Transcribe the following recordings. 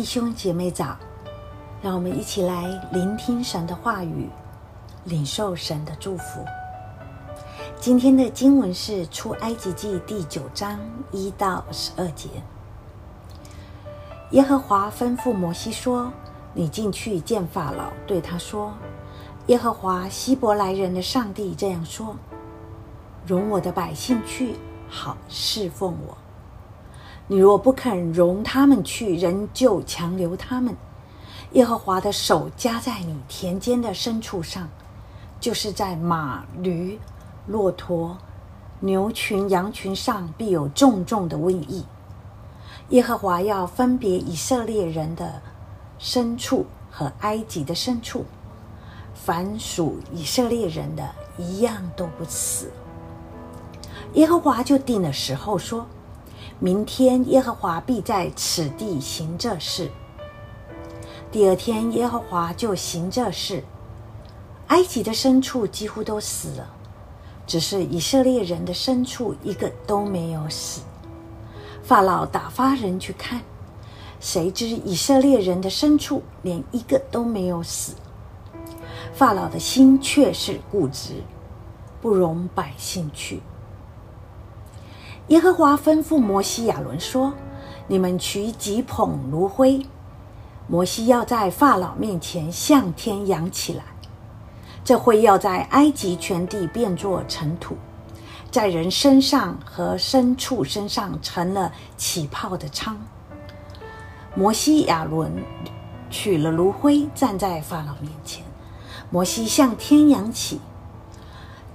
弟兄姐妹早，让我们一起来聆听神的话语，领受神的祝福。今天的经文是出埃及记第九章一到十二节。耶和华吩咐摩西说：“你进去见法老，对他说：耶和华希伯来人的上帝这样说：容我的百姓去，好侍奉我。”你若不肯容他们去，仍旧强留他们，耶和华的手加在你田间的牲畜上，就是在马、驴、骆驼、牛群、羊群上，必有重重的瘟疫。耶和华要分别以色列人的牲畜和埃及的牲畜，凡属以色列人的一样都不死。耶和华就定了时候说。明天耶和华必在此地行这事。第二天耶和华就行这事，埃及的牲畜几乎都死了，只是以色列人的牲畜一个都没有死。法老打发人去看，谁知以色列人的牲畜连一个都没有死。法老的心却是固执，不容百姓去。耶和华吩咐摩西、亚伦说：“你们取几捧炉灰，摩西要在法老面前向天扬起来。这灰要在埃及全地变作尘土，在人身上和牲畜身上成了起泡的疮。”摩西、亚伦取了炉灰，站在法老面前。摩西向天扬起。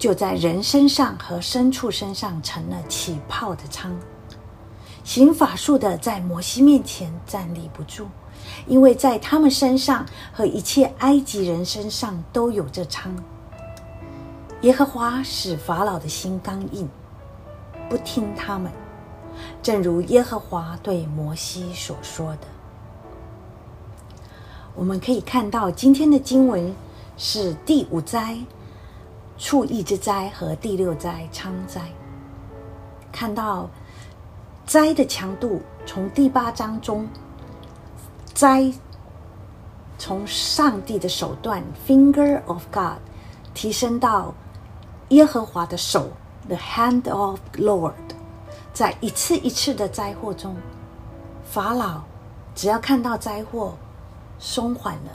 就在人身上和牲畜身上成了起泡的疮，行法术的在摩西面前站立不住，因为在他们身上和一切埃及人身上都有这疮。耶和华使法老的心刚硬，不听他们，正如耶和华对摩西所说的。我们可以看到今天的经文是第五灾。畜疫之灾和第六灾疮灾，看到灾的强度，从第八章中，灾从上帝的手段 （finger of God） 提升到耶和华的手 （the hand of Lord）。在一次一次的灾祸中，法老只要看到灾祸松缓了，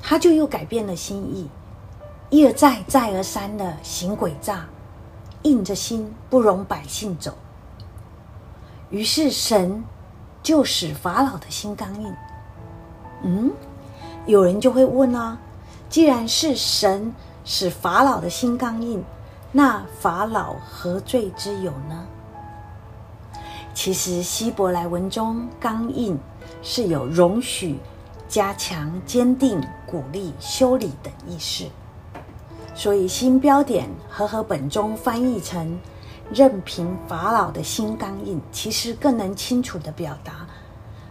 他就又改变了心意。一而再、再而三的行诡诈，硬着心不容百姓走。于是神就使法老的心刚硬。嗯，有人就会问啊，既然是神使法老的心刚硬，那法老何罪之有呢？其实希伯来文中“刚硬”是有容许、加强、坚定、鼓励、修理等意思。所以新标点和和本中翻译成“任凭法老的心刚硬”，其实更能清楚地表达，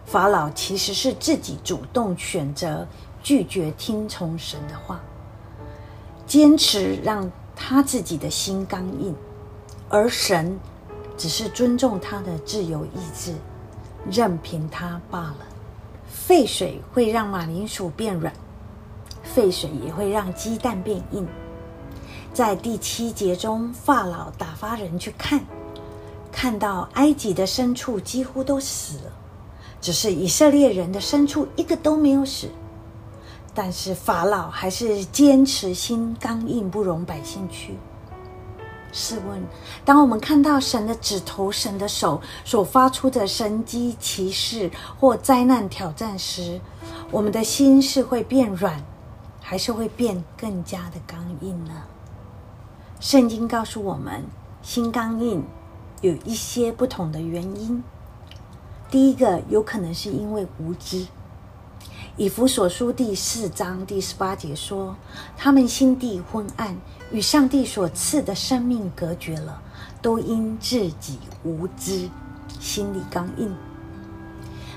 法老其实是自己主动选择拒绝听从神的话，坚持让他自己的心刚硬，而神只是尊重他的自由意志，任凭他罢了。沸水会让马铃薯变软，沸水也会让鸡蛋变硬。在第七节中，法老打发人去看，看到埃及的牲畜几乎都死了，只是以色列人的牲畜一个都没有死。但是法老还是坚持心刚硬，不容百姓去。试问，当我们看到神的指头、神的手所发出的神迹奇事或灾难挑战时，我们的心是会变软，还是会变更加的刚硬呢？圣经告诉我们，心刚硬有一些不同的原因。第一个，有可能是因为无知。以弗所书第四章第十八节说：“他们心地昏暗，与上帝所赐的生命隔绝了，都因自己无知，心里刚硬。”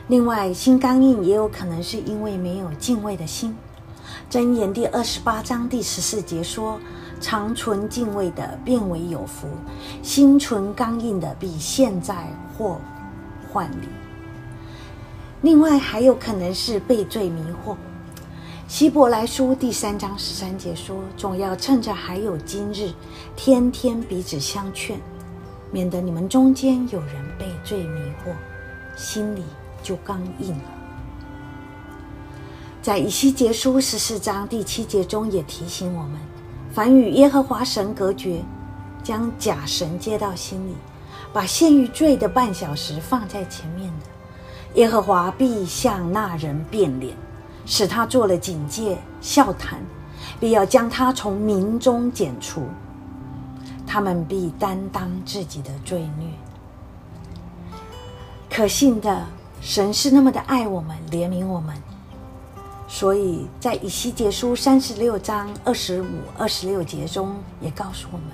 另外，心刚硬也有可能是因为没有敬畏的心。箴言第二十八章第十四节说。常存敬畏的，变为有福；心存刚硬的，必现在祸患里。另外还有可能是被罪迷惑。希伯来书第三章十三节说：“总要趁着还有今日，天天彼此相劝，免得你们中间有人被罪迷惑，心里就刚硬了。”在以西结书十四章第七节中也提醒我们：凡与耶和华神隔绝，将假神接到心里，把献于罪的半小时放在前面的，耶和华必向那人变脸。使他做了警戒、笑谈，必要将他从民中剪除。他们必担当自己的罪孽。可信的神是那么的爱我们、怜悯我们，所以在以西结书三十六章二十五、二十六节中也告诉我们，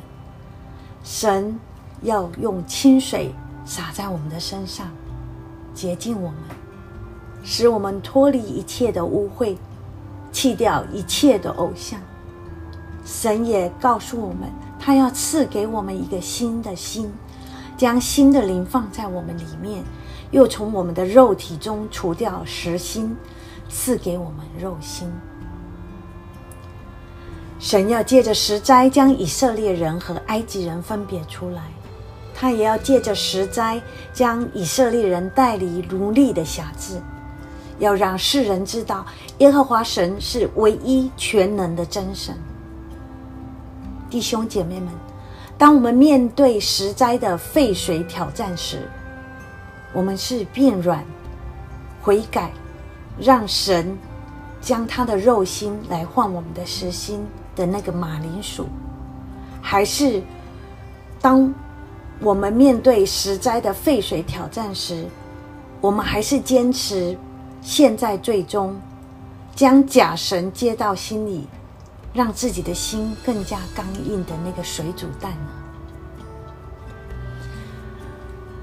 神要用清水洒在我们的身上，洁净我们。使我们脱离一切的污秽，弃掉一切的偶像。神也告诉我们，他要赐给我们一个新的心，将新的灵放在我们里面，又从我们的肉体中除掉实心，赐给我们肉心。神要借着十灾将以色列人和埃及人分别出来，他也要借着十灾将以色列人带离奴隶的辖制。要让世人知道，耶和华神是唯一全能的真神。弟兄姐妹们，当我们面对十灾的废水挑战时，我们是变软、悔改，让神将他的肉心来换我们的实心的那个马铃薯，还是当我们面对实灾的废水挑战时，我们还是坚持？现在最终将假神接到心里，让自己的心更加刚硬的那个水煮蛋呢？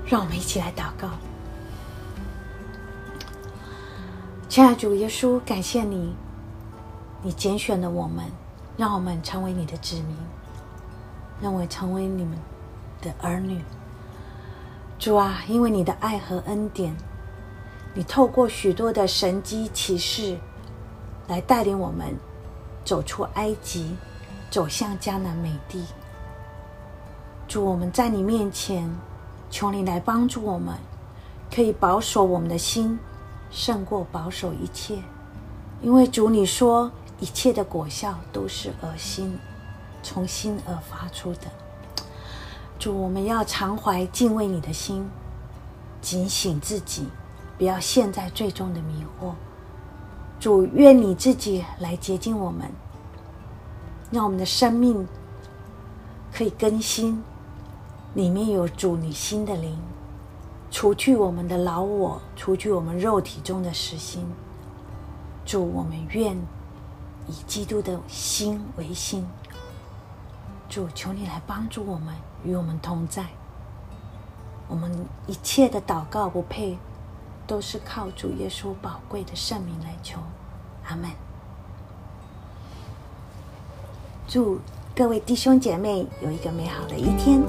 让我们一起来祷告。亲爱的主耶稣，感谢你，你拣选了我们，让我们成为你的子民，让我成为你们的儿女。主啊，因为你的爱和恩典。你透过许多的神迹奇事，来带领我们走出埃及，走向迦南美地。主，我们在你面前，求你来帮助我们，可以保守我们的心，胜过保守一切。因为主，你说一切的果效都是而心，从心而发出的。主，我们要常怀敬畏你的心，警醒自己。不要陷在最终的迷惑。主，愿你自己来洁净我们，让我们的生命可以更新，里面有主你心的灵，除去我们的老我，除去我们肉体中的实心。主，我们愿以基督的心为心。主，求你来帮助我们，与我们同在。我们一切的祷告不配。都是靠主耶稣宝贵的圣名来求，阿门。祝各位弟兄姐妹有一个美好的一天。